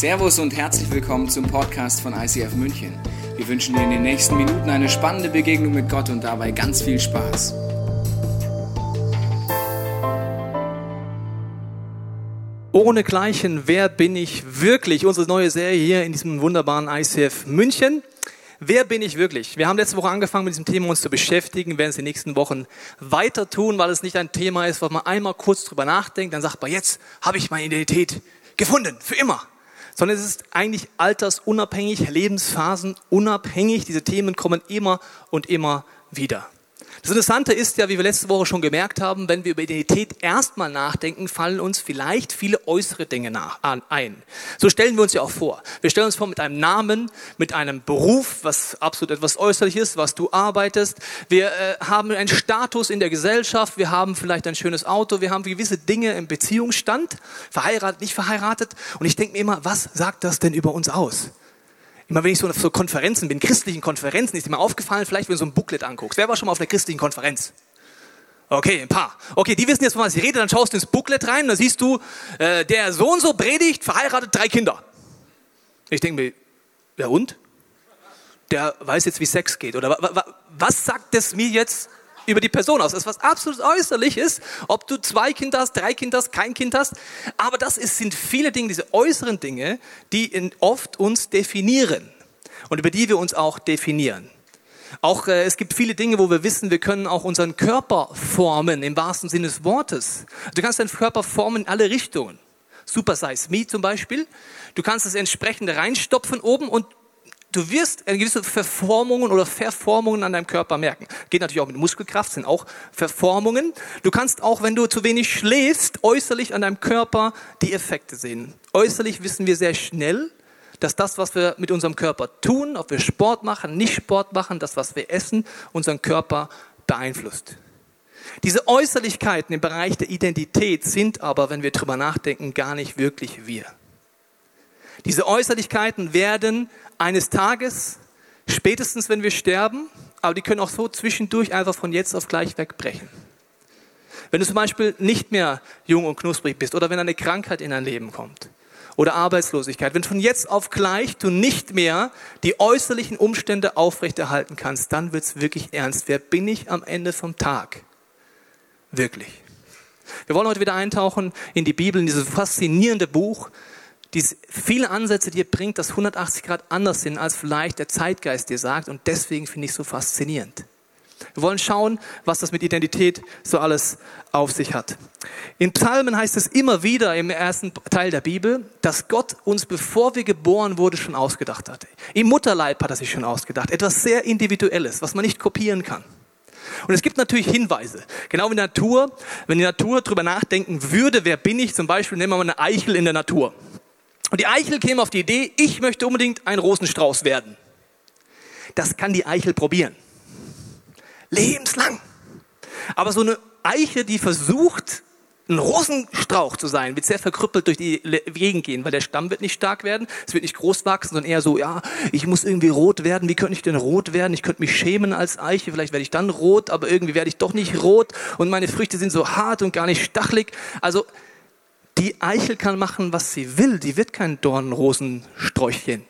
Servus und herzlich willkommen zum Podcast von ICF München. Wir wünschen dir in den nächsten Minuten eine spannende Begegnung mit Gott und dabei ganz viel Spaß. Ohne Gleichen, wer bin ich wirklich? Unsere neue Serie hier in diesem wunderbaren ICF München. Wer bin ich wirklich? Wir haben letzte Woche angefangen, mit diesem Thema uns zu beschäftigen, werden es in den nächsten Wochen weiter tun, weil es nicht ein Thema ist, wo man einmal kurz drüber nachdenkt, dann sagt man, jetzt habe ich meine Identität gefunden, für immer sondern es ist eigentlich altersunabhängig, lebensphasenunabhängig. Diese Themen kommen immer und immer wieder. Das Interessante ist ja, wie wir letzte Woche schon gemerkt haben, wenn wir über Identität erstmal nachdenken, fallen uns vielleicht viele äußere Dinge nach, ein. So stellen wir uns ja auch vor. Wir stellen uns vor mit einem Namen, mit einem Beruf, was absolut etwas äußerliches, was du arbeitest. Wir äh, haben einen Status in der Gesellschaft, wir haben vielleicht ein schönes Auto, wir haben gewisse Dinge im Beziehungsstand, verheiratet, nicht verheiratet. Und ich denke mir immer, was sagt das denn über uns aus? Immer wenn ich so auf so Konferenzen bin, christlichen Konferenzen, ist mir aufgefallen, vielleicht wenn du so ein Booklet anguckst. Wer war schon mal auf einer christlichen Konferenz? Okay, ein paar. Okay, die wissen jetzt, von was ich rede. Dann schaust du ins Booklet rein, da siehst du, äh, der so und so predigt, verheiratet, drei Kinder. Ich denke mir, ja und? Der weiß jetzt, wie Sex geht. Oder was sagt das mir jetzt über die Person aus. Das ist was absolut äußerliches, ob du zwei Kinder hast, drei Kinder hast, kein Kind hast. Aber das ist, sind viele Dinge, diese äußeren Dinge, die oft uns definieren und über die wir uns auch definieren. Auch äh, es gibt viele Dinge, wo wir wissen, wir können auch unseren Körper formen, im wahrsten Sinne des Wortes. Du kannst deinen Körper formen in alle Richtungen. Super Size Me zum Beispiel. Du kannst das entsprechende reinstopfen oben und du wirst gewisse Verformungen oder Verformungen an deinem Körper merken. Geht natürlich auch mit Muskelkraft, sind auch Verformungen. Du kannst auch, wenn du zu wenig schläfst, äußerlich an deinem Körper die Effekte sehen. Äußerlich wissen wir sehr schnell, dass das, was wir mit unserem Körper tun, ob wir Sport machen, nicht Sport machen, das, was wir essen, unseren Körper beeinflusst. Diese Äußerlichkeiten im Bereich der Identität sind aber, wenn wir drüber nachdenken, gar nicht wirklich wir. Diese Äußerlichkeiten werden eines Tages, spätestens wenn wir sterben, aber die können auch so zwischendurch einfach von jetzt auf gleich wegbrechen. Wenn du zum Beispiel nicht mehr jung und knusprig bist oder wenn eine Krankheit in dein Leben kommt oder Arbeitslosigkeit, wenn von jetzt auf gleich du nicht mehr die äußerlichen Umstände aufrechterhalten kannst, dann wird es wirklich ernst. Wer bin ich am Ende vom Tag? Wirklich. Wir wollen heute wieder eintauchen in die Bibel, in dieses faszinierende Buch, die viele Ansätze dir bringt, dass 180 Grad anders sind, als vielleicht der Zeitgeist dir sagt. Und deswegen finde ich es so faszinierend. Wir wollen schauen, was das mit Identität so alles auf sich hat. In Psalmen heißt es immer wieder im ersten Teil der Bibel, dass Gott uns, bevor wir geboren wurden, schon ausgedacht hatte. Im Mutterleib hat er sich schon ausgedacht. Etwas sehr Individuelles, was man nicht kopieren kann. Und es gibt natürlich Hinweise. Genau wie in der Natur. Wenn die Natur darüber nachdenken würde, wer bin ich? Zum Beispiel nehmen wir mal eine Eichel in der Natur. Und die Eichel käme auf die Idee, ich möchte unbedingt ein Rosenstrauß werden. Das kann die Eichel probieren. Lebenslang. Aber so eine Eiche, die versucht, ein Rosenstrauch zu sein, wird sehr verkrüppelt durch die Gegend gehen, weil der Stamm wird nicht stark werden, es wird nicht groß wachsen, sondern eher so, ja, ich muss irgendwie rot werden. Wie könnte ich denn rot werden? Ich könnte mich schämen als Eiche, vielleicht werde ich dann rot, aber irgendwie werde ich doch nicht rot und meine Früchte sind so hart und gar nicht stachelig. Also die Eichel kann machen, was sie will. Die wird kein Dornrosensträuchchen.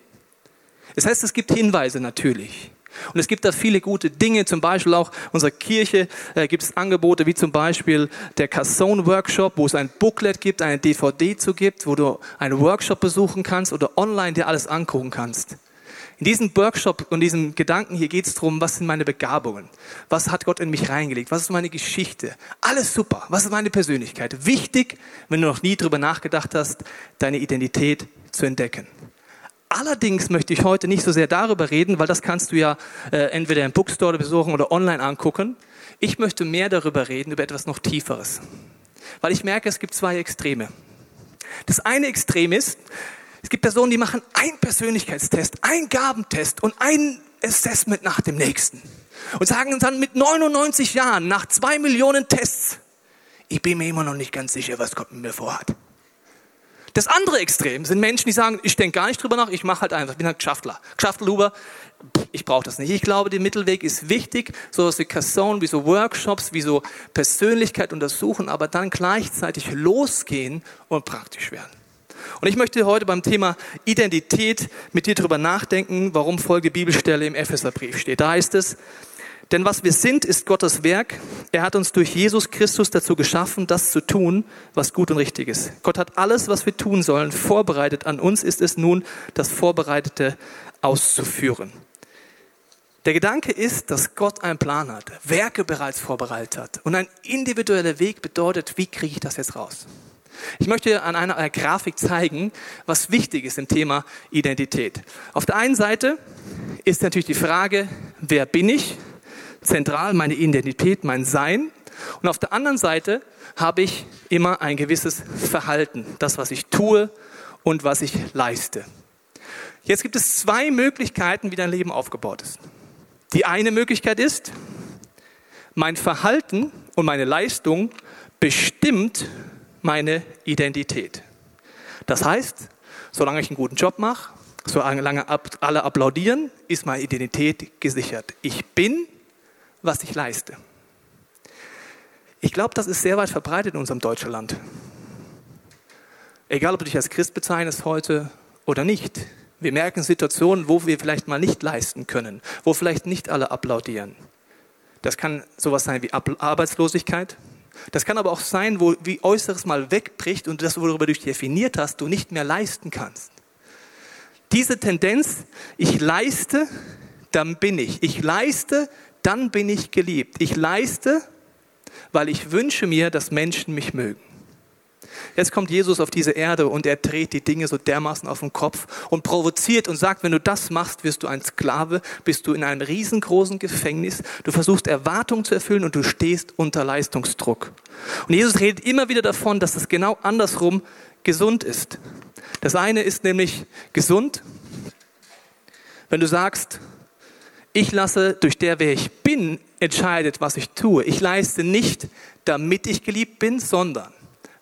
Das heißt, es gibt Hinweise natürlich. Und es gibt da viele gute Dinge, zum Beispiel auch unserer Kirche äh, gibt es Angebote wie zum Beispiel der Cassone Workshop, wo es ein Booklet gibt, eine DVD zu gibt, wo du einen Workshop besuchen kannst oder online dir alles angucken kannst. In diesem Workshop und diesem Gedanken hier geht es darum, was sind meine Begabungen? Was hat Gott in mich reingelegt? Was ist meine Geschichte? Alles super. Was ist meine Persönlichkeit? Wichtig, wenn du noch nie darüber nachgedacht hast, deine Identität zu entdecken. Allerdings möchte ich heute nicht so sehr darüber reden, weil das kannst du ja äh, entweder im Bookstore besuchen oder online angucken. Ich möchte mehr darüber reden, über etwas noch Tieferes. Weil ich merke, es gibt zwei Extreme. Das eine Extrem ist, es gibt Personen, die machen einen Persönlichkeitstest, einen Gabentest und ein Assessment nach dem nächsten. Und sagen dann mit 99 Jahren, nach zwei Millionen Tests, ich bin mir immer noch nicht ganz sicher, was Gott mit mir vorhat. Das andere Extrem sind Menschen, die sagen, ich denke gar nicht drüber nach, ich mache halt einfach, ich bin halt Geschäftler. Geschäftler, ich brauche das nicht. Ich glaube, der Mittelweg ist wichtig, sowas wie Casson, wie so Workshops, wie so Persönlichkeit untersuchen, aber dann gleichzeitig losgehen und praktisch werden. Und ich möchte heute beim Thema Identität mit dir darüber nachdenken, warum folgende Bibelstelle im Epheserbrief steht. Da heißt es, denn was wir sind, ist Gottes Werk. Er hat uns durch Jesus Christus dazu geschaffen, das zu tun, was gut und richtig ist. Gott hat alles, was wir tun sollen, vorbereitet. An uns ist es nun, das Vorbereitete auszuführen. Der Gedanke ist, dass Gott einen Plan hat, Werke bereits vorbereitet hat. Und ein individueller Weg bedeutet, wie kriege ich das jetzt raus? Ich möchte an einer Grafik zeigen, was wichtig ist im Thema Identität. Auf der einen Seite ist natürlich die Frage, wer bin ich? Zentral meine Identität, mein Sein. Und auf der anderen Seite habe ich immer ein gewisses Verhalten, das, was ich tue und was ich leiste. Jetzt gibt es zwei Möglichkeiten, wie dein Leben aufgebaut ist. Die eine Möglichkeit ist, mein Verhalten und meine Leistung bestimmt meine Identität. Das heißt, solange ich einen guten Job mache, solange alle applaudieren, ist meine Identität gesichert. Ich bin, was ich leiste. Ich glaube, das ist sehr weit verbreitet in unserem deutschen Land. Egal, ob du dich als Christ bezeichnest heute oder nicht. Wir merken Situationen, wo wir vielleicht mal nicht leisten können, wo vielleicht nicht alle applaudieren. Das kann sowas sein wie Arbeitslosigkeit. Das kann aber auch sein, wo wie Äußeres mal wegbricht und das, worüber du dich definiert hast, du nicht mehr leisten kannst. Diese Tendenz, ich leiste, dann bin ich. Ich leiste, dann bin ich geliebt. Ich leiste, weil ich wünsche mir, dass Menschen mich mögen. Jetzt kommt Jesus auf diese Erde und er dreht die Dinge so dermaßen auf den Kopf und provoziert und sagt, wenn du das machst, wirst du ein Sklave, bist du in einem riesengroßen Gefängnis, du versuchst Erwartungen zu erfüllen und du stehst unter Leistungsdruck. Und Jesus redet immer wieder davon, dass es genau andersrum gesund ist. Das eine ist nämlich gesund, wenn du sagst, ich lasse durch der, wer ich bin, entscheidet, was ich tue. Ich leiste nicht, damit ich geliebt bin, sondern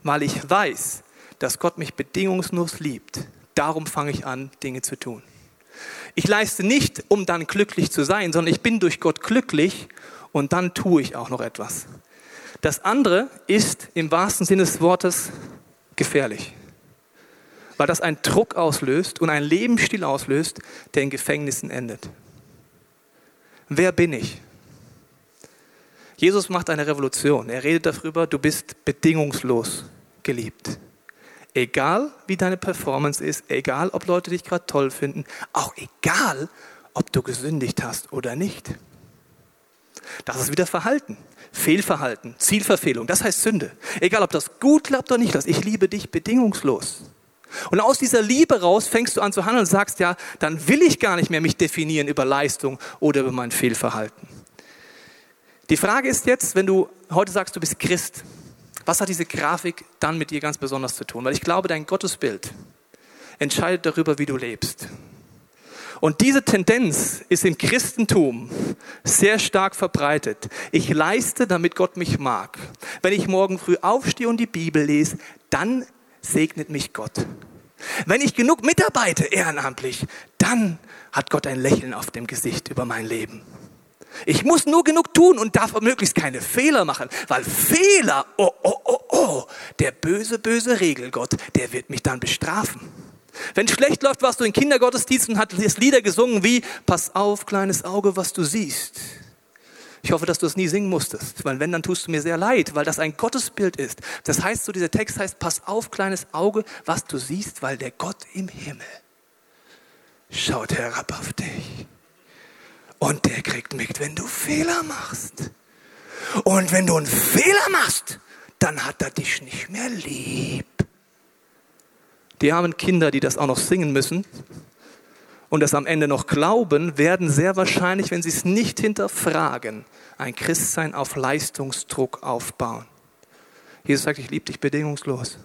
weil ich weiß, dass Gott mich bedingungslos liebt. Darum fange ich an, Dinge zu tun. Ich leiste nicht, um dann glücklich zu sein, sondern ich bin durch Gott glücklich und dann tue ich auch noch etwas. Das andere ist im wahrsten Sinne des Wortes gefährlich, weil das einen Druck auslöst und einen Lebensstil auslöst, der in Gefängnissen endet. Wer bin ich? Jesus macht eine Revolution. Er redet darüber, du bist bedingungslos geliebt. Egal wie deine Performance ist, egal ob Leute dich gerade toll finden, auch egal ob du gesündigt hast oder nicht. Das ist wieder Verhalten, Fehlverhalten, Zielverfehlung, das heißt Sünde. Egal ob das gut klappt oder nicht, ich liebe dich bedingungslos. Und aus dieser Liebe raus fängst du an zu handeln und sagst, ja, dann will ich gar nicht mehr mich definieren über Leistung oder über mein Fehlverhalten. Die Frage ist jetzt, wenn du heute sagst, du bist Christ, was hat diese Grafik dann mit dir ganz besonders zu tun? Weil ich glaube, dein Gottesbild entscheidet darüber, wie du lebst. Und diese Tendenz ist im Christentum sehr stark verbreitet. Ich leiste, damit Gott mich mag. Wenn ich morgen früh aufstehe und die Bibel lese, dann segnet mich Gott. Wenn ich genug mitarbeite ehrenamtlich, dann hat Gott ein Lächeln auf dem Gesicht über mein Leben. Ich muss nur genug tun und darf möglichst keine Fehler machen, weil Fehler, oh, oh, oh, oh, der böse, böse Regelgott, der wird mich dann bestrafen. Wenn schlecht läuft, warst du in Kindergottesdienst und hast Lieder gesungen wie, pass auf, kleines Auge, was du siehst. Ich hoffe, dass du es nie singen musstest, weil wenn, dann tust du mir sehr leid, weil das ein Gottesbild ist. Das heißt so, dieser Text heißt, pass auf, kleines Auge, was du siehst, weil der Gott im Himmel schaut herab auf dich. Und der kriegt mit, wenn du Fehler machst. Und wenn du einen Fehler machst, dann hat er dich nicht mehr lieb. Die armen Kinder, die das auch noch singen müssen und das am Ende noch glauben, werden sehr wahrscheinlich, wenn sie es nicht hinterfragen, ein Christsein auf Leistungsdruck aufbauen. Jesus sagt, ich liebe dich bedingungslos.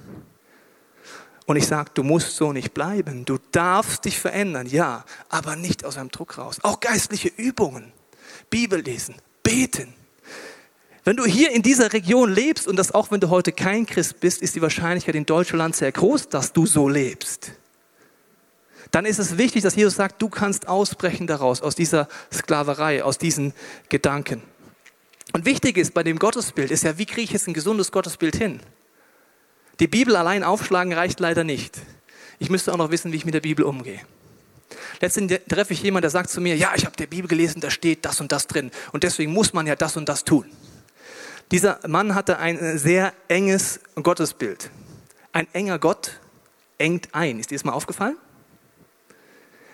Und ich sage, du musst so nicht bleiben. Du darfst dich verändern, ja, aber nicht aus einem Druck raus. Auch geistliche Übungen, Bibel lesen, beten. Wenn du hier in dieser Region lebst und das auch wenn du heute kein Christ bist, ist die Wahrscheinlichkeit in Deutschland sehr groß, dass du so lebst. Dann ist es wichtig, dass Jesus sagt, du kannst ausbrechen daraus, aus dieser Sklaverei, aus diesen Gedanken. Und wichtig ist bei dem Gottesbild, ist ja, wie kriege ich jetzt ein gesundes Gottesbild hin? Die Bibel allein aufschlagen reicht leider nicht. ich müsste auch noch wissen, wie ich mit der Bibel umgehe. Letztendlich treffe ich jemanden, der sagt zu mir, ja, ich habe die Bibel gelesen, da steht das und das drin. Und deswegen muss man ja das und das tun. Dieser Mann hatte ein sehr enges Gottesbild. Ein enger Gott engt ein. Ist dir das mal aufgefallen?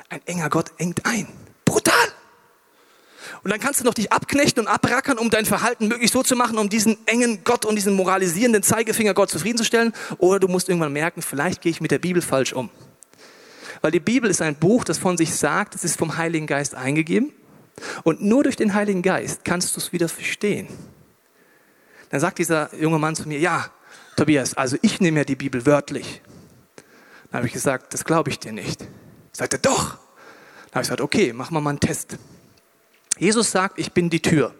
Ein enger Gott engt ein. Brutal! Und dann kannst du noch dich abknechten und abrackern, um dein Verhalten möglichst so zu machen, um diesen engen Gott und diesen moralisierenden Zeigefinger Gott zufriedenzustellen. Oder du musst irgendwann merken, vielleicht gehe ich mit der Bibel falsch um. Weil die Bibel ist ein Buch, das von sich sagt, es ist vom Heiligen Geist eingegeben. Und nur durch den Heiligen Geist kannst du es wieder verstehen. Dann sagt dieser junge Mann zu mir, ja, Tobias, also ich nehme ja die Bibel wörtlich. Dann habe ich gesagt, das glaube ich dir nicht. Sagt er, doch. Dann habe ich gesagt, okay, machen wir mal einen Test. Jesus sagt, ich bin die Tür.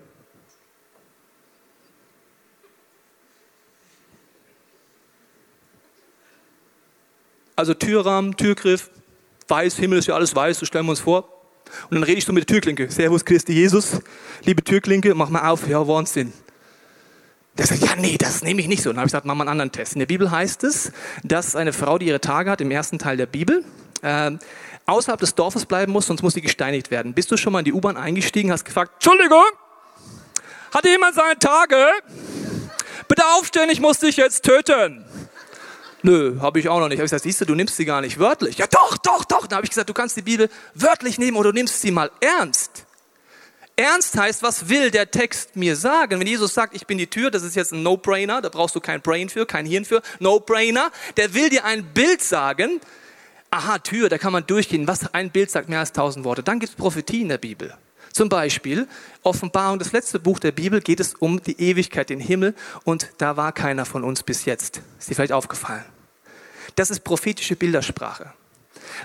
Also Türrahmen, Türgriff, weiß, Himmel ist ja alles weiß, so stellen wir uns vor. Und dann rede ich so mit der Türklinke. Servus Christi Jesus, liebe Türklinke, mach mal auf. Ja, Wahnsinn. Der sagt, ja, nee, das nehme ich nicht so. Dann habe ich gesagt, mach mal einen anderen Test. In der Bibel heißt es, dass eine Frau, die ihre Tage hat, im ersten Teil der Bibel, äh, außerhalb des Dorfes bleiben muss, sonst muss sie gesteinigt werden. Bist du schon mal in die U-Bahn eingestiegen, hast gefragt, Entschuldigung, hatte jemand seine Tage? Bitte aufstehen, ich muss dich jetzt töten. Nö, habe ich auch noch nicht. Hab ich gesagt, siehst du, du nimmst sie gar nicht wörtlich. Ja, doch, doch, doch. Dann habe ich gesagt, du kannst die Bibel wörtlich nehmen oder du nimmst sie mal ernst. Ernst heißt, was will der Text mir sagen? Wenn Jesus sagt, ich bin die Tür, das ist jetzt ein No-Brainer, da brauchst du kein Brain für, kein Hirn für, No-Brainer. Der will dir ein Bild sagen. Aha, Tür, da kann man durchgehen. Was ein Bild sagt mehr als tausend Worte. Dann gibt es Prophetie in der Bibel. Zum Beispiel Offenbarung, das letzte Buch der Bibel, geht es um die Ewigkeit, den Himmel und da war keiner von uns bis jetzt. Ist dir vielleicht aufgefallen? Das ist prophetische Bildersprache.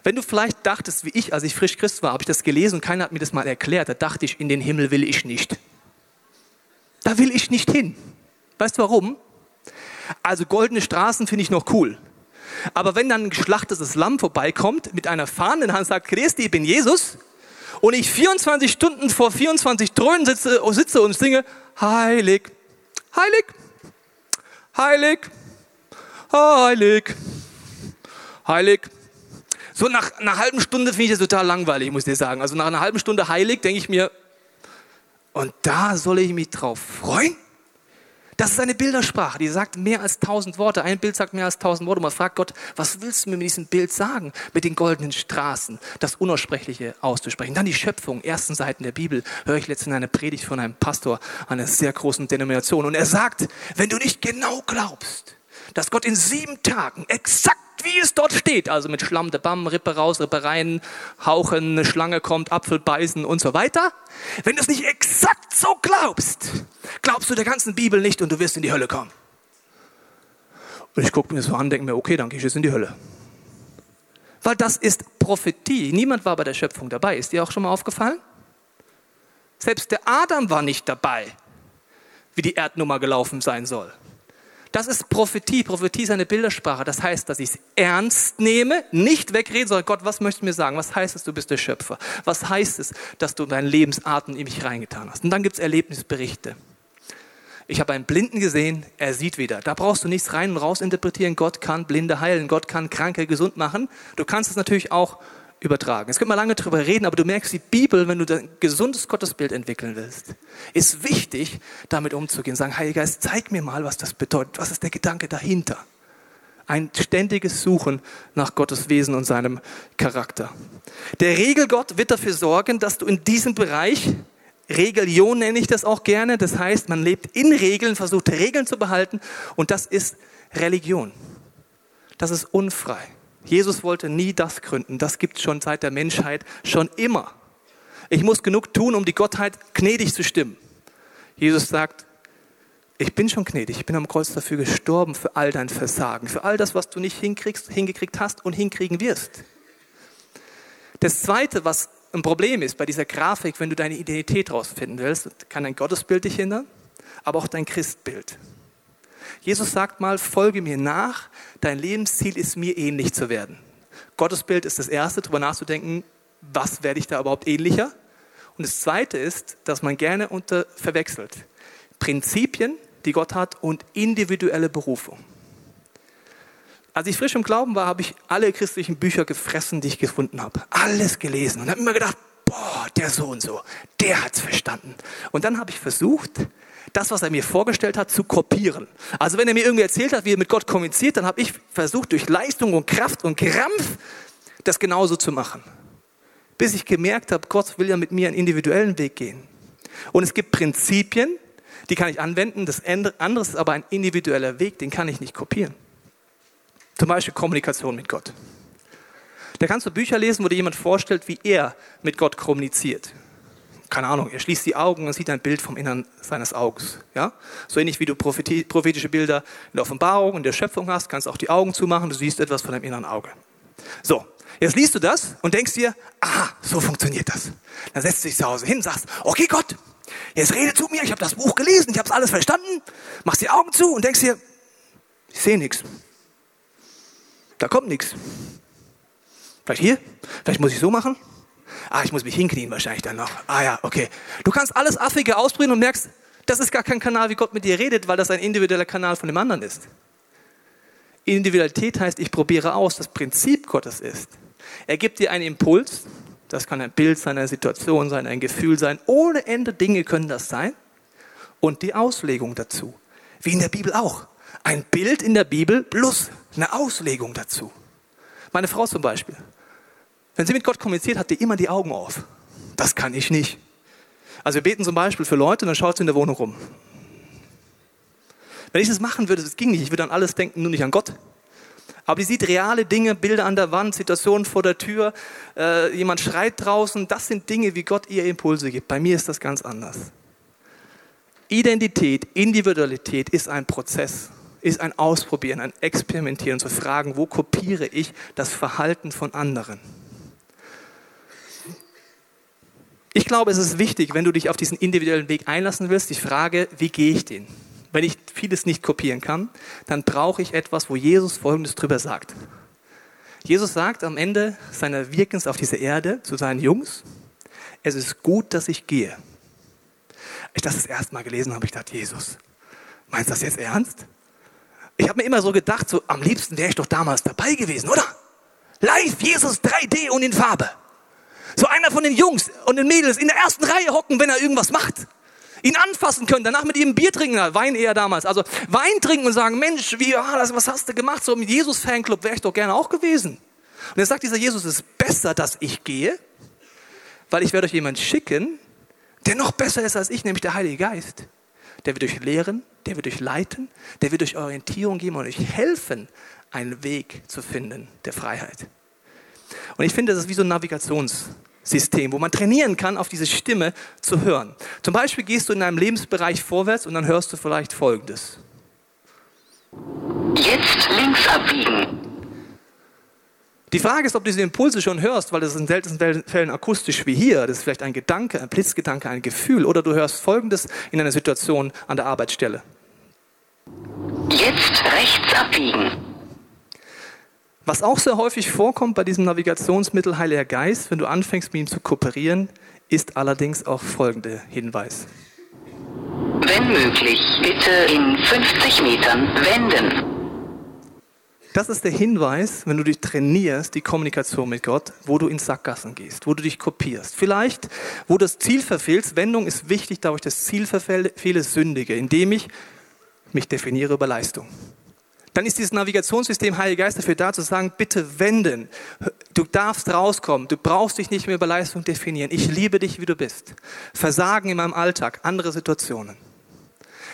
Wenn du vielleicht dachtest, wie ich, als ich frisch Christ war, habe ich das gelesen und keiner hat mir das mal erklärt, da dachte ich, in den Himmel will ich nicht. Da will ich nicht hin. Weißt du warum? Also goldene Straßen finde ich noch cool. Aber wenn dann ein geschlachtetes Lamm vorbeikommt, mit einer Fahne in der Hand sagt, Christi, ich bin Jesus, und ich 24 Stunden vor 24 Thronen sitze, sitze und singe, heilig, heilig, heilig, heilig, heilig. So nach einer halben Stunde finde ich das total langweilig, muss ich dir sagen. Also nach einer halben Stunde heilig denke ich mir, und da soll ich mich drauf freuen? Das ist eine Bildersprache, die sagt mehr als tausend Worte. Ein Bild sagt mehr als tausend Worte. Man fragt Gott, was willst du mir mit diesem Bild sagen? Mit den goldenen Straßen, das Unaussprechliche auszusprechen. Dann die Schöpfung, ersten Seiten der Bibel, höre ich letztens eine Predigt von einem Pastor einer sehr großen Denomination. Und er sagt, wenn du nicht genau glaubst, dass Gott in sieben Tagen exakt wie es dort steht, also mit Schlamm, der Bamm, Rippe raus, Rippe rein, hauchen, eine Schlange kommt, Apfel beißen und so weiter. Wenn du es nicht exakt so glaubst, glaubst du der ganzen Bibel nicht und du wirst in die Hölle kommen. Und ich gucke mir das so an, denke mir, okay, dann gehe ich jetzt in die Hölle. Weil das ist Prophetie. Niemand war bei der Schöpfung dabei. Ist dir auch schon mal aufgefallen? Selbst der Adam war nicht dabei, wie die Erdnummer gelaufen sein soll. Das ist Prophetie. Prophetie ist eine Bildersprache. Das heißt, dass ich es ernst nehme, nicht wegrede, sondern Gott, was möchtest du mir sagen? Was heißt es, du bist der Schöpfer? Was heißt es, dass du deinen Lebensarten in mich reingetan hast? Und dann gibt es Erlebnisberichte. Ich habe einen Blinden gesehen, er sieht wieder. Da brauchst du nichts rein und raus interpretieren. Gott kann Blinde heilen, Gott kann Kranke gesund machen. Du kannst es natürlich auch übertragen. Jetzt können wir lange darüber reden, aber du merkst, die Bibel, wenn du ein gesundes Gottesbild entwickeln willst, ist wichtig, damit umzugehen. Sagen, Heiliger Geist, zeig mir mal, was das bedeutet. Was ist der Gedanke dahinter? Ein ständiges Suchen nach Gottes Wesen und seinem Charakter. Der Regelgott wird dafür sorgen, dass du in diesem Bereich, Religion nenne ich das auch gerne, das heißt, man lebt in Regeln, versucht Regeln zu behalten und das ist Religion. Das ist unfrei. Jesus wollte nie das gründen. Das gibt es schon seit der Menschheit, schon immer. Ich muss genug tun, um die Gottheit gnädig zu stimmen. Jesus sagt, ich bin schon gnädig, ich bin am Kreuz dafür gestorben, für all dein Versagen, für all das, was du nicht hinkriegst, hingekriegt hast und hinkriegen wirst. Das Zweite, was ein Problem ist bei dieser Grafik, wenn du deine Identität rausfinden willst, kann dein Gottesbild dich hindern, aber auch dein Christbild. Jesus sagt mal, folge mir nach, dein Lebensziel ist mir ähnlich zu werden. Gottesbild ist das Erste, darüber nachzudenken, was werde ich da überhaupt ähnlicher? Und das Zweite ist, dass man gerne unter verwechselt. Prinzipien, die Gott hat, und individuelle Berufung. Als ich frisch im Glauben war, habe ich alle christlichen Bücher gefressen, die ich gefunden habe. Alles gelesen und habe immer gedacht, boah, der so und so, der hat's verstanden. Und dann habe ich versucht, das, was er mir vorgestellt hat, zu kopieren. Also wenn er mir irgendwie erzählt hat, wie er mit Gott kommuniziert, dann habe ich versucht, durch Leistung und Kraft und Krampf das genauso zu machen. Bis ich gemerkt habe, Gott will ja mit mir einen individuellen Weg gehen. Und es gibt Prinzipien, die kann ich anwenden. Das andere ist aber ein individueller Weg, den kann ich nicht kopieren. Zum Beispiel Kommunikation mit Gott. Da kannst du Bücher lesen, wo dir jemand vorstellt, wie er mit Gott kommuniziert. Keine Ahnung, er schließt die Augen und sieht ein Bild vom Innern seines Auges. Ja? So ähnlich wie du prophetische Bilder in der Offenbarung, in der Schöpfung hast, kannst du auch die Augen zumachen, du siehst etwas von deinem inneren Auge. So, jetzt liest du das und denkst dir, aha, so funktioniert das. Dann setzt du dich zu Hause hin und sagst, okay Gott, jetzt rede zu mir, ich habe das Buch gelesen, ich habe alles verstanden, machst die Augen zu und denkst dir, ich sehe nichts. Da kommt nichts. Vielleicht hier? Vielleicht muss ich so machen? Ah, ich muss mich hinknien wahrscheinlich dann noch. Ah ja, okay. Du kannst alles Affige ausprobieren und merkst, das ist gar kein Kanal, wie Gott mit dir redet, weil das ein individueller Kanal von dem anderen ist. Individualität heißt, ich probiere aus, das Prinzip Gottes ist. Er gibt dir einen Impuls, das kann ein Bild sein, eine Situation sein, ein Gefühl sein, ohne Ende Dinge können das sein. Und die Auslegung dazu, wie in der Bibel auch. Ein Bild in der Bibel plus eine Auslegung dazu. Meine Frau zum Beispiel. Wenn sie mit Gott kommuniziert, hat die immer die Augen auf. Das kann ich nicht. Also wir beten zum Beispiel für Leute und dann schaut sie in der Wohnung rum. Wenn ich das machen würde, das ging nicht. Ich würde an alles denken, nur nicht an Gott. Aber die sieht reale Dinge, Bilder an der Wand, Situationen vor der Tür, äh, jemand schreit draußen. Das sind Dinge, wie Gott ihr Impulse gibt. Bei mir ist das ganz anders. Identität, Individualität ist ein Prozess ist ein Ausprobieren, ein Experimentieren, zu fragen, wo kopiere ich das Verhalten von anderen. Ich glaube, es ist wichtig, wenn du dich auf diesen individuellen Weg einlassen willst, die Frage, wie gehe ich den? Wenn ich vieles nicht kopieren kann, dann brauche ich etwas, wo Jesus Folgendes drüber sagt. Jesus sagt am Ende seiner Wirkens auf dieser Erde zu seinen Jungs, es ist gut, dass ich gehe. Ich das das erste Mal gelesen habe, ich dachte, Jesus, meinst du das jetzt ernst? Ich habe mir immer so gedacht, so am liebsten wäre ich doch damals dabei gewesen, oder? Live, Jesus 3D und in Farbe. So einer von den Jungs und den Mädels in der ersten Reihe hocken, wenn er irgendwas macht. Ihn anfassen können, danach mit ihm Bier trinken, Wein eher damals. Also Wein trinken und sagen, Mensch, wie, ah, das, was hast du gemacht? So mit Jesus-Fanclub wäre ich doch gerne auch gewesen. Und er sagt dieser Jesus, es ist besser, dass ich gehe, weil ich werde euch jemand schicken, der noch besser ist als ich, nämlich der Heilige Geist. Der wird euch lehren, der wird euch leiten, der wird euch Orientierung geben und euch helfen, einen Weg zu finden der Freiheit. Und ich finde, das ist wie so ein Navigationssystem, wo man trainieren kann, auf diese Stimme zu hören. Zum Beispiel gehst du in einem Lebensbereich vorwärts und dann hörst du vielleicht Folgendes. Jetzt links abbiegen. Die Frage ist, ob du diese Impulse schon hörst, weil das ist in seltensten Fällen akustisch wie hier. Das ist vielleicht ein Gedanke, ein Blitzgedanke, ein Gefühl. Oder du hörst Folgendes in einer Situation an der Arbeitsstelle. Jetzt rechts abbiegen. Was auch sehr häufig vorkommt bei diesem Navigationsmittel Heiliger Geist, wenn du anfängst mit ihm zu kooperieren, ist allerdings auch folgender Hinweis. Wenn möglich, bitte in 50 Metern wenden. Das ist der Hinweis, wenn du dich trainierst, die Kommunikation mit Gott, wo du in Sackgassen gehst, wo du dich kopierst. Vielleicht, wo das Ziel verfehlst. Wendung ist wichtig, da ich das Ziel verfehle, sündige, indem ich mich definiere über Leistung. Dann ist dieses Navigationssystem Heilige Geist dafür da zu sagen, bitte wenden. Du darfst rauskommen. Du brauchst dich nicht mehr über Leistung definieren. Ich liebe dich, wie du bist. Versagen in meinem Alltag, andere Situationen.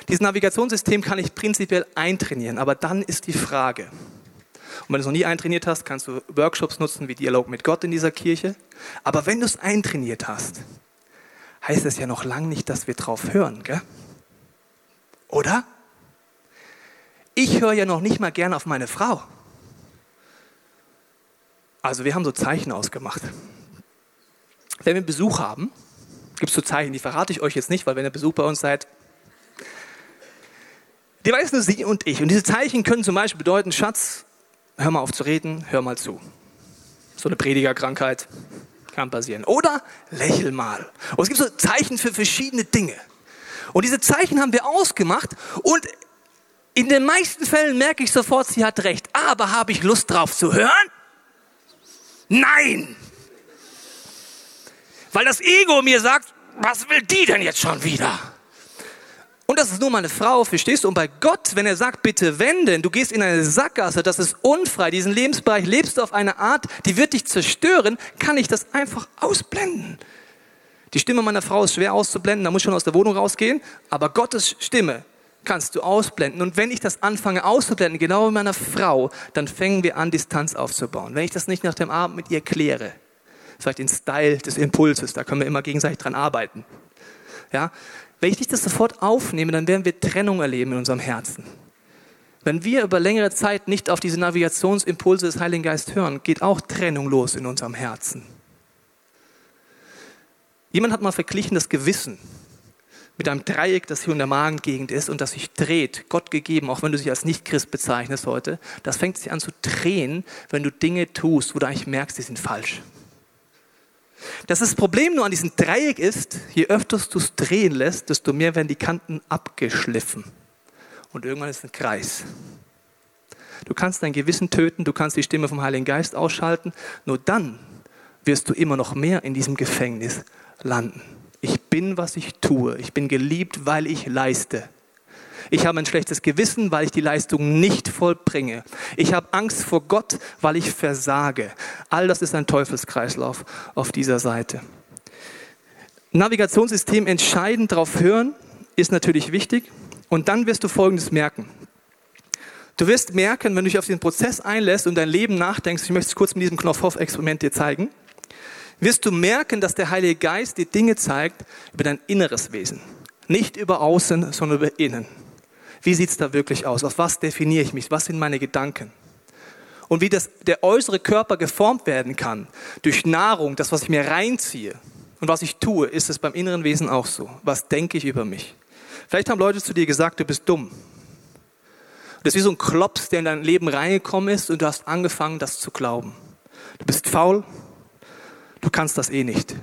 Dieses Navigationssystem kann ich prinzipiell eintrainieren, aber dann ist die Frage, und wenn du es noch nie eintrainiert hast, kannst du Workshops nutzen wie Dialog mit Gott in dieser Kirche. Aber wenn du es eintrainiert hast, heißt es ja noch lange nicht, dass wir drauf hören, gell? Oder? Ich höre ja noch nicht mal gerne auf meine Frau. Also wir haben so Zeichen ausgemacht. Wenn wir Besuch haben, gibt es so Zeichen, die verrate ich euch jetzt nicht, weil wenn ihr Besuch bei uns seid, die weiß nur sie und ich. Und diese Zeichen können zum Beispiel bedeuten, Schatz, hör mal auf zu reden, hör mal zu. So eine Predigerkrankheit kann passieren. Oder lächel mal. Und es gibt so Zeichen für verschiedene Dinge. Und diese Zeichen haben wir ausgemacht und In den meisten Fällen merke ich sofort, sie hat recht. Aber habe ich Lust drauf zu hören? Nein! Weil das Ego mir sagt, was will die denn jetzt schon wieder? Und das ist nur meine Frau, verstehst du? Und bei Gott, wenn er sagt, bitte wenden, du gehst in eine Sackgasse, das ist unfrei, diesen Lebensbereich lebst du auf eine Art, die wird dich zerstören, kann ich das einfach ausblenden. Die Stimme meiner Frau ist schwer auszublenden, da muss ich schon aus der Wohnung rausgehen, aber Gottes Stimme kannst du ausblenden. Und wenn ich das anfange auszublenden, genau wie meiner Frau, dann fangen wir an, Distanz aufzubauen. Wenn ich das nicht nach dem Abend mit ihr kläre, vielleicht den Style des Impulses, da können wir immer gegenseitig dran arbeiten. Ja? Wenn ich nicht das sofort aufnehme, dann werden wir Trennung erleben in unserem Herzen. Wenn wir über längere Zeit nicht auf diese Navigationsimpulse des Heiligen Geistes hören, geht auch Trennung los in unserem Herzen. Jemand hat mal verglichen das Gewissen mit einem Dreieck, das hier in der Magengegend ist und das sich dreht, Gott gegeben, auch wenn du dich als Nicht-Christ bezeichnest heute, das fängt sich an zu drehen, wenn du Dinge tust, wo du eigentlich merkst, die sind falsch. Das, das Problem nur an diesem Dreieck ist, je öfter du es drehen lässt, desto mehr werden die Kanten abgeschliffen. Und irgendwann ist ein Kreis. Du kannst dein Gewissen töten, du kannst die Stimme vom Heiligen Geist ausschalten, nur dann wirst du immer noch mehr in diesem Gefängnis landen. Bin, was ich tue. Ich bin geliebt, weil ich leiste. Ich habe ein schlechtes Gewissen, weil ich die Leistung nicht vollbringe. Ich habe Angst vor Gott, weil ich versage. All das ist ein Teufelskreislauf auf dieser Seite. Navigationssystem entscheidend darauf hören ist natürlich wichtig. Und dann wirst du Folgendes merken. Du wirst merken, wenn du dich auf den Prozess einlässt und dein Leben nachdenkst, ich möchte es kurz mit diesem Knopfhoff-Experiment dir zeigen, wirst du merken, dass der Heilige Geist dir Dinge zeigt über dein inneres Wesen. Nicht über außen, sondern über innen. Wie sieht es da wirklich aus? Auf was definiere ich mich? Was sind meine Gedanken? Und wie das, der äußere Körper geformt werden kann durch Nahrung, das, was ich mir reinziehe und was ich tue, ist es beim inneren Wesen auch so. Was denke ich über mich? Vielleicht haben Leute zu dir gesagt, du bist dumm. Das ist wie so ein Klops, der in dein Leben reingekommen ist und du hast angefangen, das zu glauben. Du bist faul, du kannst das eh nicht.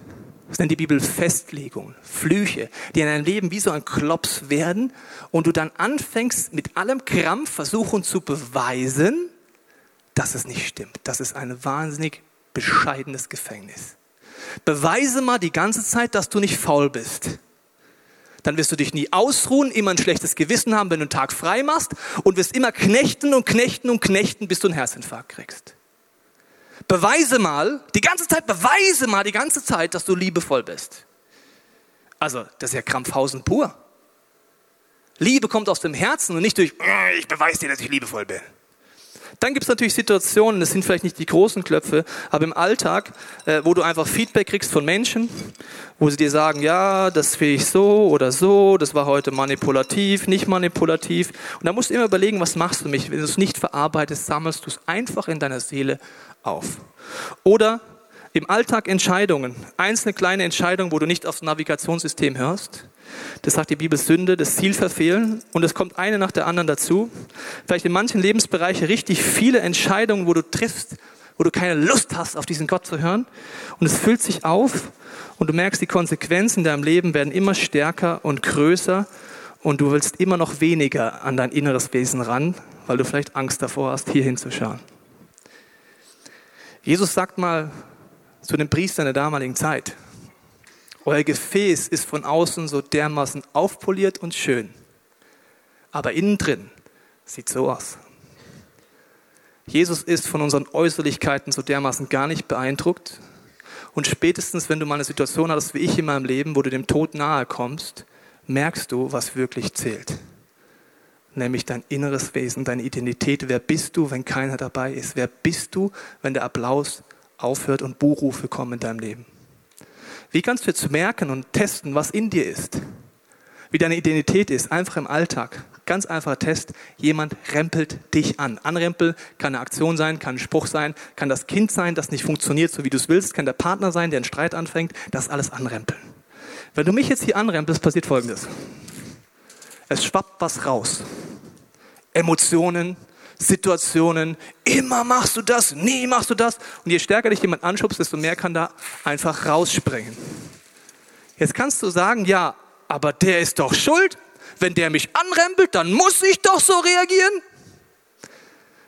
Das nennt die Bibel Festlegungen, Flüche, die in deinem Leben wie so ein Klops werden und du dann anfängst mit allem Krampf versuchen zu beweisen, dass es nicht stimmt. Das ist ein wahnsinnig bescheidenes Gefängnis. Beweise mal die ganze Zeit, dass du nicht faul bist. Dann wirst du dich nie ausruhen, immer ein schlechtes Gewissen haben, wenn du einen Tag frei machst und wirst immer knechten und knechten und knechten, bis du einen Herzinfarkt kriegst. Beweise mal, die ganze Zeit, beweise mal die ganze Zeit, dass du liebevoll bist. Also, das ist ja Krampfhausen pur. Liebe kommt aus dem Herzen und nicht durch, äh, ich beweise dir, dass ich liebevoll bin. Dann gibt es natürlich Situationen, das sind vielleicht nicht die großen Klöpfe, aber im Alltag, äh, wo du einfach Feedback kriegst von Menschen, wo sie dir sagen, ja, das finde ich so oder so, das war heute manipulativ, nicht manipulativ. Und da musst du immer überlegen, was machst du mich? Wenn du es nicht verarbeitest, sammelst du es einfach in deiner Seele auf. Oder im Alltag Entscheidungen, einzelne kleine Entscheidungen, wo du nicht aufs Navigationssystem hörst. Das sagt die Bibel Sünde, das Ziel verfehlen und es kommt eine nach der anderen dazu. Vielleicht in manchen Lebensbereichen richtig viele Entscheidungen, wo du triffst, wo du keine Lust hast, auf diesen Gott zu hören und es füllt sich auf und du merkst, die Konsequenzen in deinem Leben werden immer stärker und größer und du willst immer noch weniger an dein inneres Wesen ran, weil du vielleicht Angst davor hast, hier hinzuschauen. Jesus sagt mal zu den Priestern der damaligen Zeit, euer Gefäß ist von außen so dermaßen aufpoliert und schön, aber innen drin sieht so aus. Jesus ist von unseren Äußerlichkeiten so dermaßen gar nicht beeindruckt. Und spätestens, wenn du mal eine Situation hast, wie ich in meinem Leben, wo du dem Tod nahe kommst, merkst du, was wirklich zählt nämlich dein inneres Wesen, deine Identität. Wer bist du, wenn keiner dabei ist? Wer bist du, wenn der Applaus aufhört und Buhrufe kommen in deinem Leben? Wie kannst du jetzt merken und testen, was in dir ist? Wie deine Identität ist, einfach im Alltag. Ganz einfacher Test. Jemand rempelt dich an. Anrempel kann eine Aktion sein, kann ein Spruch sein, kann das Kind sein, das nicht funktioniert, so wie du es willst, kann der Partner sein, der einen Streit anfängt. Das alles anrempeln. Wenn du mich jetzt hier anrempelst, passiert Folgendes. Es schwappt was raus. Emotionen, Situationen, immer machst du das, nie machst du das. Und je stärker dich jemand anschubst, desto mehr kann da einfach rausspringen. Jetzt kannst du sagen, ja, aber der ist doch schuld. wenn der mich anrempelt, dann muss ich doch so reagieren.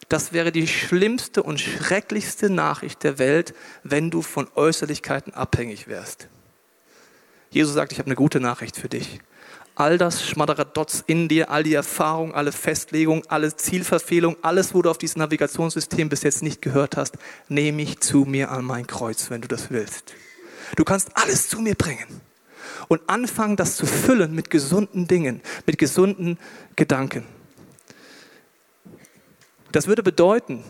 Das wäre die schlimmste und schrecklichste Nachricht der Welt, wenn du von Äußerlichkeiten abhängig wärst. Jesus sagt, ich habe eine gute Nachricht für dich. All das Schmadderadotz in dir, all die Erfahrung, alle Festlegung, alle Zielverfehlung, alles, wo du auf dieses Navigationssystem bis jetzt nicht gehört hast, nehme ich zu mir an mein Kreuz, wenn du das willst. Du kannst alles zu mir bringen und anfangen, das zu füllen mit gesunden Dingen, mit gesunden Gedanken. Das würde bedeuten,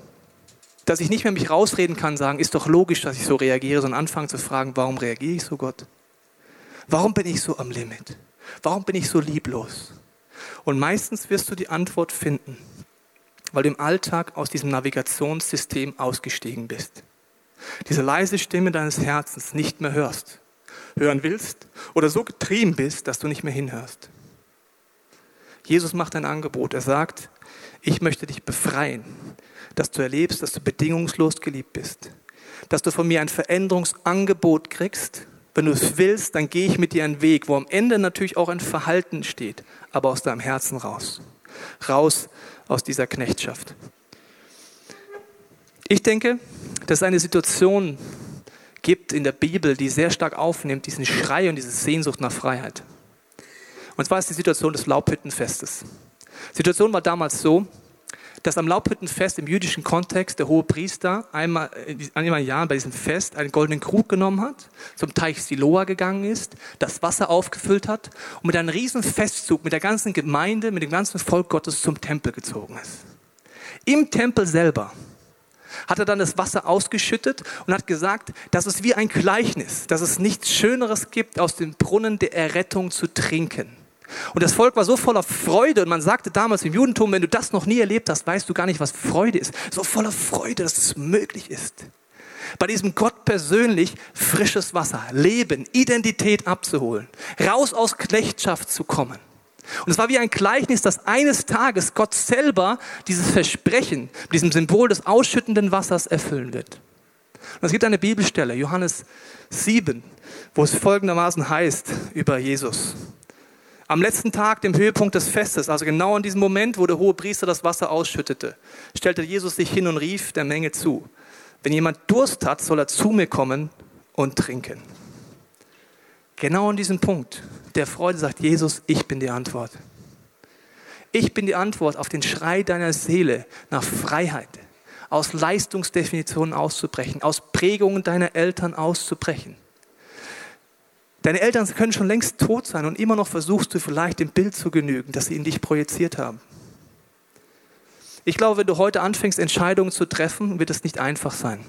dass ich nicht mehr mich rausreden kann, sagen, ist doch logisch, dass ich so reagiere, sondern anfangen zu fragen, warum reagiere ich so, Gott? Warum bin ich so am Limit? Warum bin ich so lieblos? Und meistens wirst du die Antwort finden, weil du im Alltag aus diesem Navigationssystem ausgestiegen bist. Diese leise Stimme deines Herzens nicht mehr hörst, hören willst oder so getrieben bist, dass du nicht mehr hinhörst. Jesus macht ein Angebot. Er sagt, ich möchte dich befreien, dass du erlebst, dass du bedingungslos geliebt bist, dass du von mir ein Veränderungsangebot kriegst. Wenn du es willst, dann gehe ich mit dir einen Weg, wo am Ende natürlich auch ein Verhalten steht, aber aus deinem Herzen raus. Raus aus dieser Knechtschaft. Ich denke, dass es eine Situation gibt in der Bibel, die sehr stark aufnimmt, diesen Schrei und diese Sehnsucht nach Freiheit. Und zwar ist die Situation des Laubhüttenfestes. Die Situation war damals so, dass am Laubhüttenfest im jüdischen Kontext der hohe Priester einmal, äh, einmal im Jahr bei diesem Fest einen goldenen Krug genommen hat, zum Teich Siloa gegangen ist, das Wasser aufgefüllt hat und mit einem riesen Festzug mit der ganzen Gemeinde, mit dem ganzen Volk Gottes zum Tempel gezogen ist. Im Tempel selber hat er dann das Wasser ausgeschüttet und hat gesagt, das ist wie ein Gleichnis, dass es nichts Schöneres gibt, aus dem Brunnen der Errettung zu trinken. Und das Volk war so voller Freude und man sagte damals im Judentum, wenn du das noch nie erlebt hast, weißt du gar nicht, was Freude ist. So voller Freude, dass es möglich ist. Bei diesem Gott persönlich frisches Wasser, Leben, Identität abzuholen, raus aus Knechtschaft zu kommen. Und es war wie ein Gleichnis, dass eines Tages Gott selber dieses Versprechen, diesem Symbol des ausschüttenden Wassers erfüllen wird. Und es gibt eine Bibelstelle, Johannes 7, wo es folgendermaßen heißt über Jesus. Am letzten Tag, dem Höhepunkt des Festes, also genau in diesem Moment, wo der hohe Priester das Wasser ausschüttete, stellte Jesus sich hin und rief der Menge zu. Wenn jemand Durst hat, soll er zu mir kommen und trinken. Genau an diesem Punkt der Freude sagt Jesus, ich bin die Antwort. Ich bin die Antwort auf den Schrei deiner Seele nach Freiheit, aus Leistungsdefinitionen auszubrechen, aus Prägungen deiner Eltern auszubrechen. Deine Eltern können schon längst tot sein und immer noch versuchst du vielleicht dem Bild zu genügen, das sie in dich projiziert haben. Ich glaube, wenn du heute anfängst, Entscheidungen zu treffen, wird es nicht einfach sein.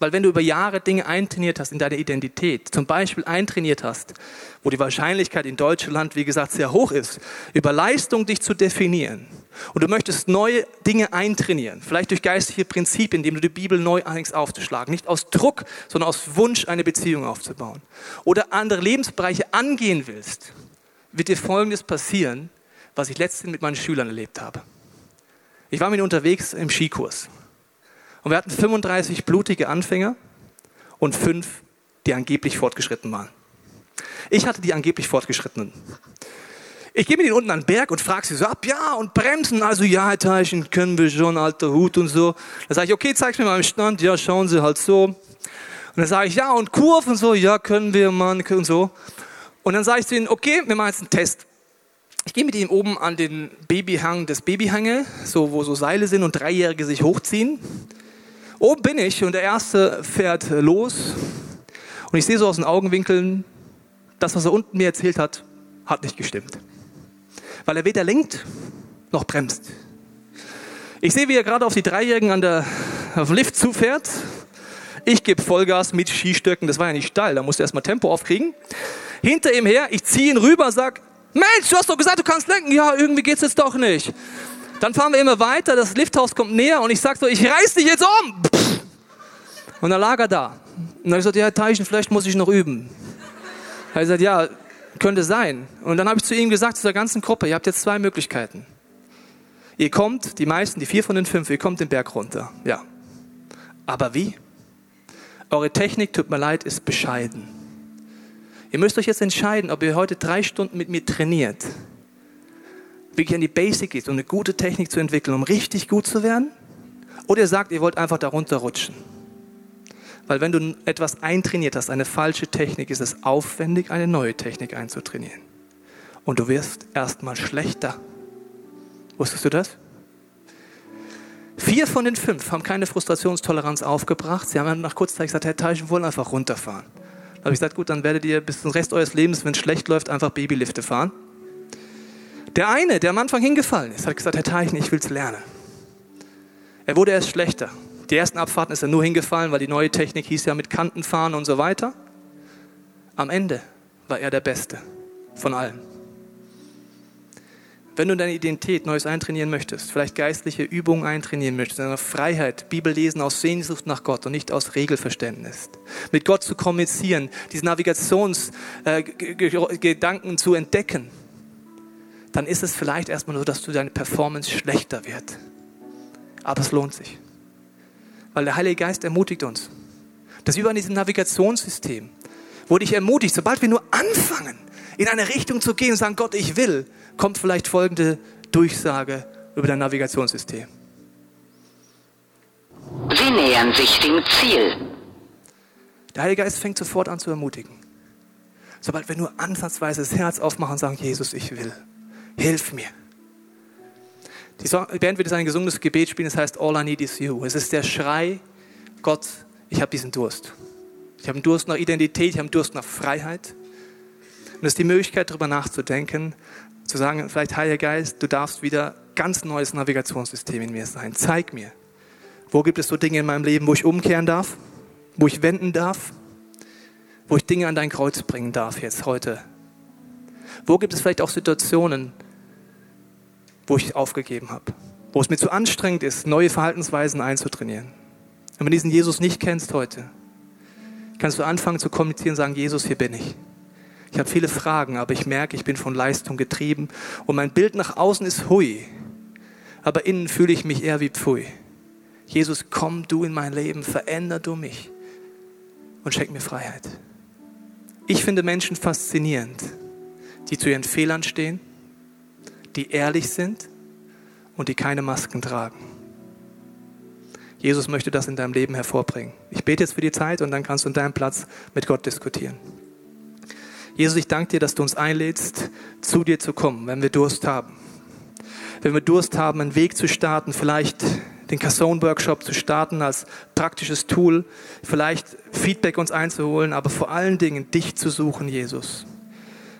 Weil wenn du über Jahre Dinge eintrainiert hast in deine Identität, zum Beispiel eintrainiert hast, wo die Wahrscheinlichkeit in Deutschland, wie gesagt, sehr hoch ist, über Leistung dich zu definieren und du möchtest neue Dinge eintrainieren, vielleicht durch geistliche Prinzipien, indem du die Bibel neu anfängst aufzuschlagen, nicht aus Druck, sondern aus Wunsch, eine Beziehung aufzubauen oder andere Lebensbereiche angehen willst, wird dir Folgendes passieren, was ich letztens mit meinen Schülern erlebt habe. Ich war mit ihnen unterwegs im Skikurs und wir hatten 35 blutige Anfänger und fünf, die angeblich fortgeschritten waren. Ich hatte die angeblich fortgeschrittenen. Ich gehe mit ihnen unten an den Berg und frage sie so ab, ja, und bremsen. Also, ja, Herr Teichen, können wir schon, alter Hut und so. Dann sage ich, okay, zeig mir mal im Stand. Ja, schauen Sie halt so. Und dann sage ich, ja, und Kurven so, ja, können wir, Mann, und so. Und dann sage ich zu ihnen, okay, wir machen jetzt einen Test. Ich gehe mit ihnen oben an den Babyhang des Babyhange, so, wo so Seile sind und Dreijährige sich hochziehen. Oben bin ich und der Erste fährt los und ich sehe so aus den Augenwinkeln, das, was er unten mir erzählt hat, hat nicht gestimmt. Weil er weder lenkt noch bremst. Ich sehe, wie er gerade auf die Dreijährigen an der, auf dem Lift zufährt. Ich gebe Vollgas mit Skistöcken, das war ja nicht steil, da musste er erstmal Tempo aufkriegen. Hinter ihm her, ich ziehe ihn rüber, sag, Mensch, du hast doch gesagt, du kannst lenken. Ja, irgendwie geht's jetzt doch nicht. Dann fahren wir immer weiter, das Lifthaus kommt näher und ich sage so, ich reiß dich jetzt um. Und dann lag er da. Und dann habe ich gesagt, ja, Teichen, vielleicht muss ich noch üben. Er hat gesagt, ja, könnte sein. Und dann habe ich zu ihm gesagt, zu der ganzen Gruppe, ihr habt jetzt zwei Möglichkeiten. Ihr kommt, die meisten, die vier von den fünf, ihr kommt den Berg runter. Ja. Aber wie? Eure Technik, tut mir leid, ist bescheiden. Ihr müsst euch jetzt entscheiden, ob ihr heute drei Stunden mit mir trainiert wirklich an die Basic geht, um eine gute Technik zu entwickeln, um richtig gut zu werden? Oder ihr sagt, ihr wollt einfach darunter rutschen. Weil wenn du etwas eintrainiert hast, eine falsche Technik, ist es aufwendig, eine neue Technik einzutrainieren. Und du wirst erstmal schlechter. Wusstest du das? Vier von den fünf haben keine Frustrationstoleranz aufgebracht. Sie haben nach kurzer Zeit gesagt, Herr Teich, wir wollen einfach runterfahren. Da habe ich gesagt, gut, dann werdet ihr bis zum Rest eures Lebens, wenn es schlecht läuft, einfach Babylifte fahren. Der eine, der am Anfang hingefallen ist, hat gesagt, Herr Teichen, ich will es lernen. Er wurde erst schlechter. Die ersten Abfahrten ist er nur hingefallen, weil die neue Technik hieß ja mit Kanten fahren und so weiter. Am Ende war er der Beste von allen. Wenn du deine Identität Neues eintrainieren möchtest, vielleicht geistliche Übungen eintrainieren möchtest, deine Freiheit, Bibel lesen aus Sehnsucht nach Gott und nicht aus Regelverständnis, mit Gott zu kommunizieren, diese Navigationsgedanken äh, zu entdecken, dann ist es vielleicht erstmal so, dass du deine Performance schlechter wird. Aber es lohnt sich. Weil der Heilige Geist ermutigt uns. Das ist wie bei diesem Navigationssystem, wo dich ermutigt, sobald wir nur anfangen, in eine Richtung zu gehen und sagen, Gott, ich will, kommt vielleicht folgende Durchsage über dein Navigationssystem. Sie nähern sich dem Ziel. Der Heilige Geist fängt sofort an zu ermutigen. Sobald wir nur ansatzweise das Herz aufmachen und sagen, Jesus, ich will, hilf mir. Die Band wird jetzt ein gesungenes Gebet spielen, das heißt All I Need Is You. Es ist der Schrei, Gott, ich habe diesen Durst. Ich habe einen Durst nach Identität, ich habe einen Durst nach Freiheit. Und es ist die Möglichkeit, darüber nachzudenken, zu sagen, vielleicht Heiliger Geist, du darfst wieder ganz neues Navigationssystem in mir sein. Zeig mir, wo gibt es so Dinge in meinem Leben, wo ich umkehren darf, wo ich wenden darf, wo ich Dinge an dein Kreuz bringen darf jetzt heute. Wo gibt es vielleicht auch Situationen, wo ich aufgegeben habe, wo es mir zu anstrengend ist, neue Verhaltensweisen einzutrainieren. Wenn du diesen Jesus nicht kennst heute, kannst du anfangen zu kommunizieren und sagen, Jesus, hier bin ich. Ich habe viele Fragen, aber ich merke, ich bin von Leistung getrieben und mein Bild nach außen ist hui, aber innen fühle ich mich eher wie pfui. Jesus, komm du in mein Leben, veränder du mich und schenk mir Freiheit. Ich finde Menschen faszinierend, die zu ihren Fehlern stehen, die ehrlich sind und die keine Masken tragen. Jesus möchte das in deinem Leben hervorbringen. Ich bete jetzt für die Zeit und dann kannst du in deinem Platz mit Gott diskutieren. Jesus, ich danke dir, dass du uns einlädst, zu dir zu kommen, wenn wir Durst haben. Wenn wir Durst haben, einen Weg zu starten, vielleicht den Cassone-Workshop zu starten als praktisches Tool, vielleicht Feedback uns einzuholen, aber vor allen Dingen dich zu suchen, Jesus.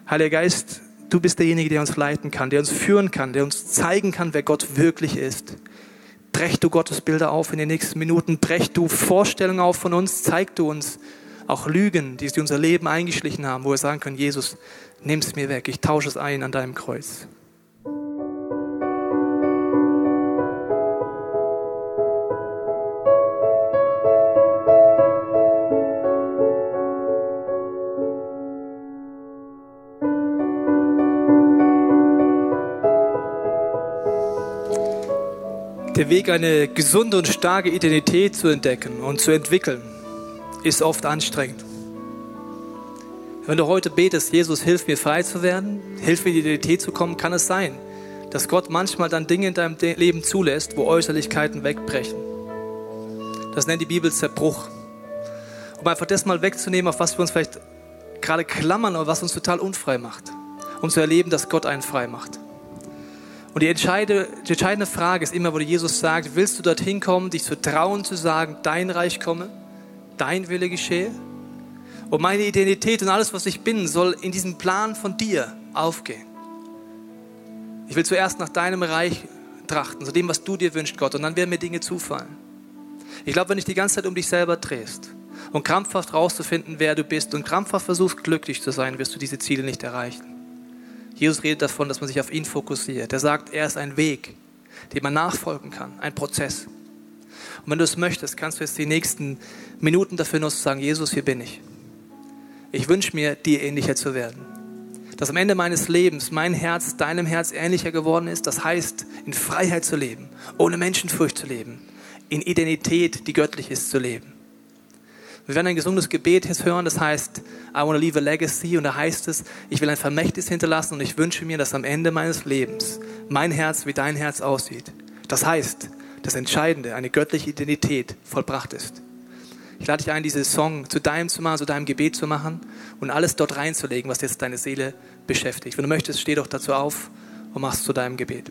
Heiliger Geist, du bist derjenige, der uns leiten kann, der uns führen kann, der uns zeigen kann, wer Gott wirklich ist. Brech du Gottes Bilder auf in den nächsten Minuten, brech du Vorstellungen auf von uns, zeig du uns auch Lügen, die unser Leben eingeschlichen haben, wo wir sagen können, Jesus, nimm es mir weg, ich tausche es ein an deinem Kreuz. Der Weg, eine gesunde und starke Identität zu entdecken und zu entwickeln, ist oft anstrengend. Wenn du heute betest, Jesus, hilf mir frei zu werden, hilf mir in die Identität zu kommen, kann es sein, dass Gott manchmal dann Dinge in deinem Leben zulässt, wo Äußerlichkeiten wegbrechen. Das nennt die Bibel Zerbruch. Um einfach das mal wegzunehmen, auf was wir uns vielleicht gerade klammern oder was uns total unfrei macht, um zu erleben, dass Gott einen frei macht. Und die entscheidende, die entscheidende Frage ist immer, wo Jesus sagt, willst du dorthin kommen, dich zu trauen zu sagen, dein Reich komme, dein Wille geschehe? Und meine Identität und alles, was ich bin, soll in diesem Plan von dir aufgehen. Ich will zuerst nach deinem Reich trachten, zu dem, was du dir wünschst, Gott, und dann werden mir Dinge zufallen. Ich glaube, wenn dich die ganze Zeit um dich selber drehst und krampfhaft rauszufinden, wer du bist und krampfhaft versuchst, glücklich zu sein, wirst du diese Ziele nicht erreichen. Jesus redet davon, dass man sich auf ihn fokussiert. Er sagt, er ist ein Weg, den man nachfolgen kann, ein Prozess. Und wenn du es möchtest, kannst du jetzt die nächsten Minuten dafür nutzen, zu sagen, Jesus, hier bin ich. Ich wünsche mir, dir ähnlicher zu werden. Dass am Ende meines Lebens mein Herz deinem Herz ähnlicher geworden ist, das heißt, in Freiheit zu leben, ohne Menschenfurcht zu leben, in Identität, die göttlich ist, zu leben. Wir werden ein gesundes Gebet jetzt hören, das heißt, I want to leave a legacy. Und da heißt es, ich will ein Vermächtnis hinterlassen und ich wünsche mir, dass am Ende meines Lebens mein Herz wie dein Herz aussieht. Das heißt, das Entscheidende, eine göttliche Identität vollbracht ist. Ich lade dich ein, diesen Song zu deinem zu machen, zu deinem Gebet zu machen und alles dort reinzulegen, was jetzt deine Seele beschäftigt. Wenn du möchtest, steh doch dazu auf und machst zu deinem Gebet.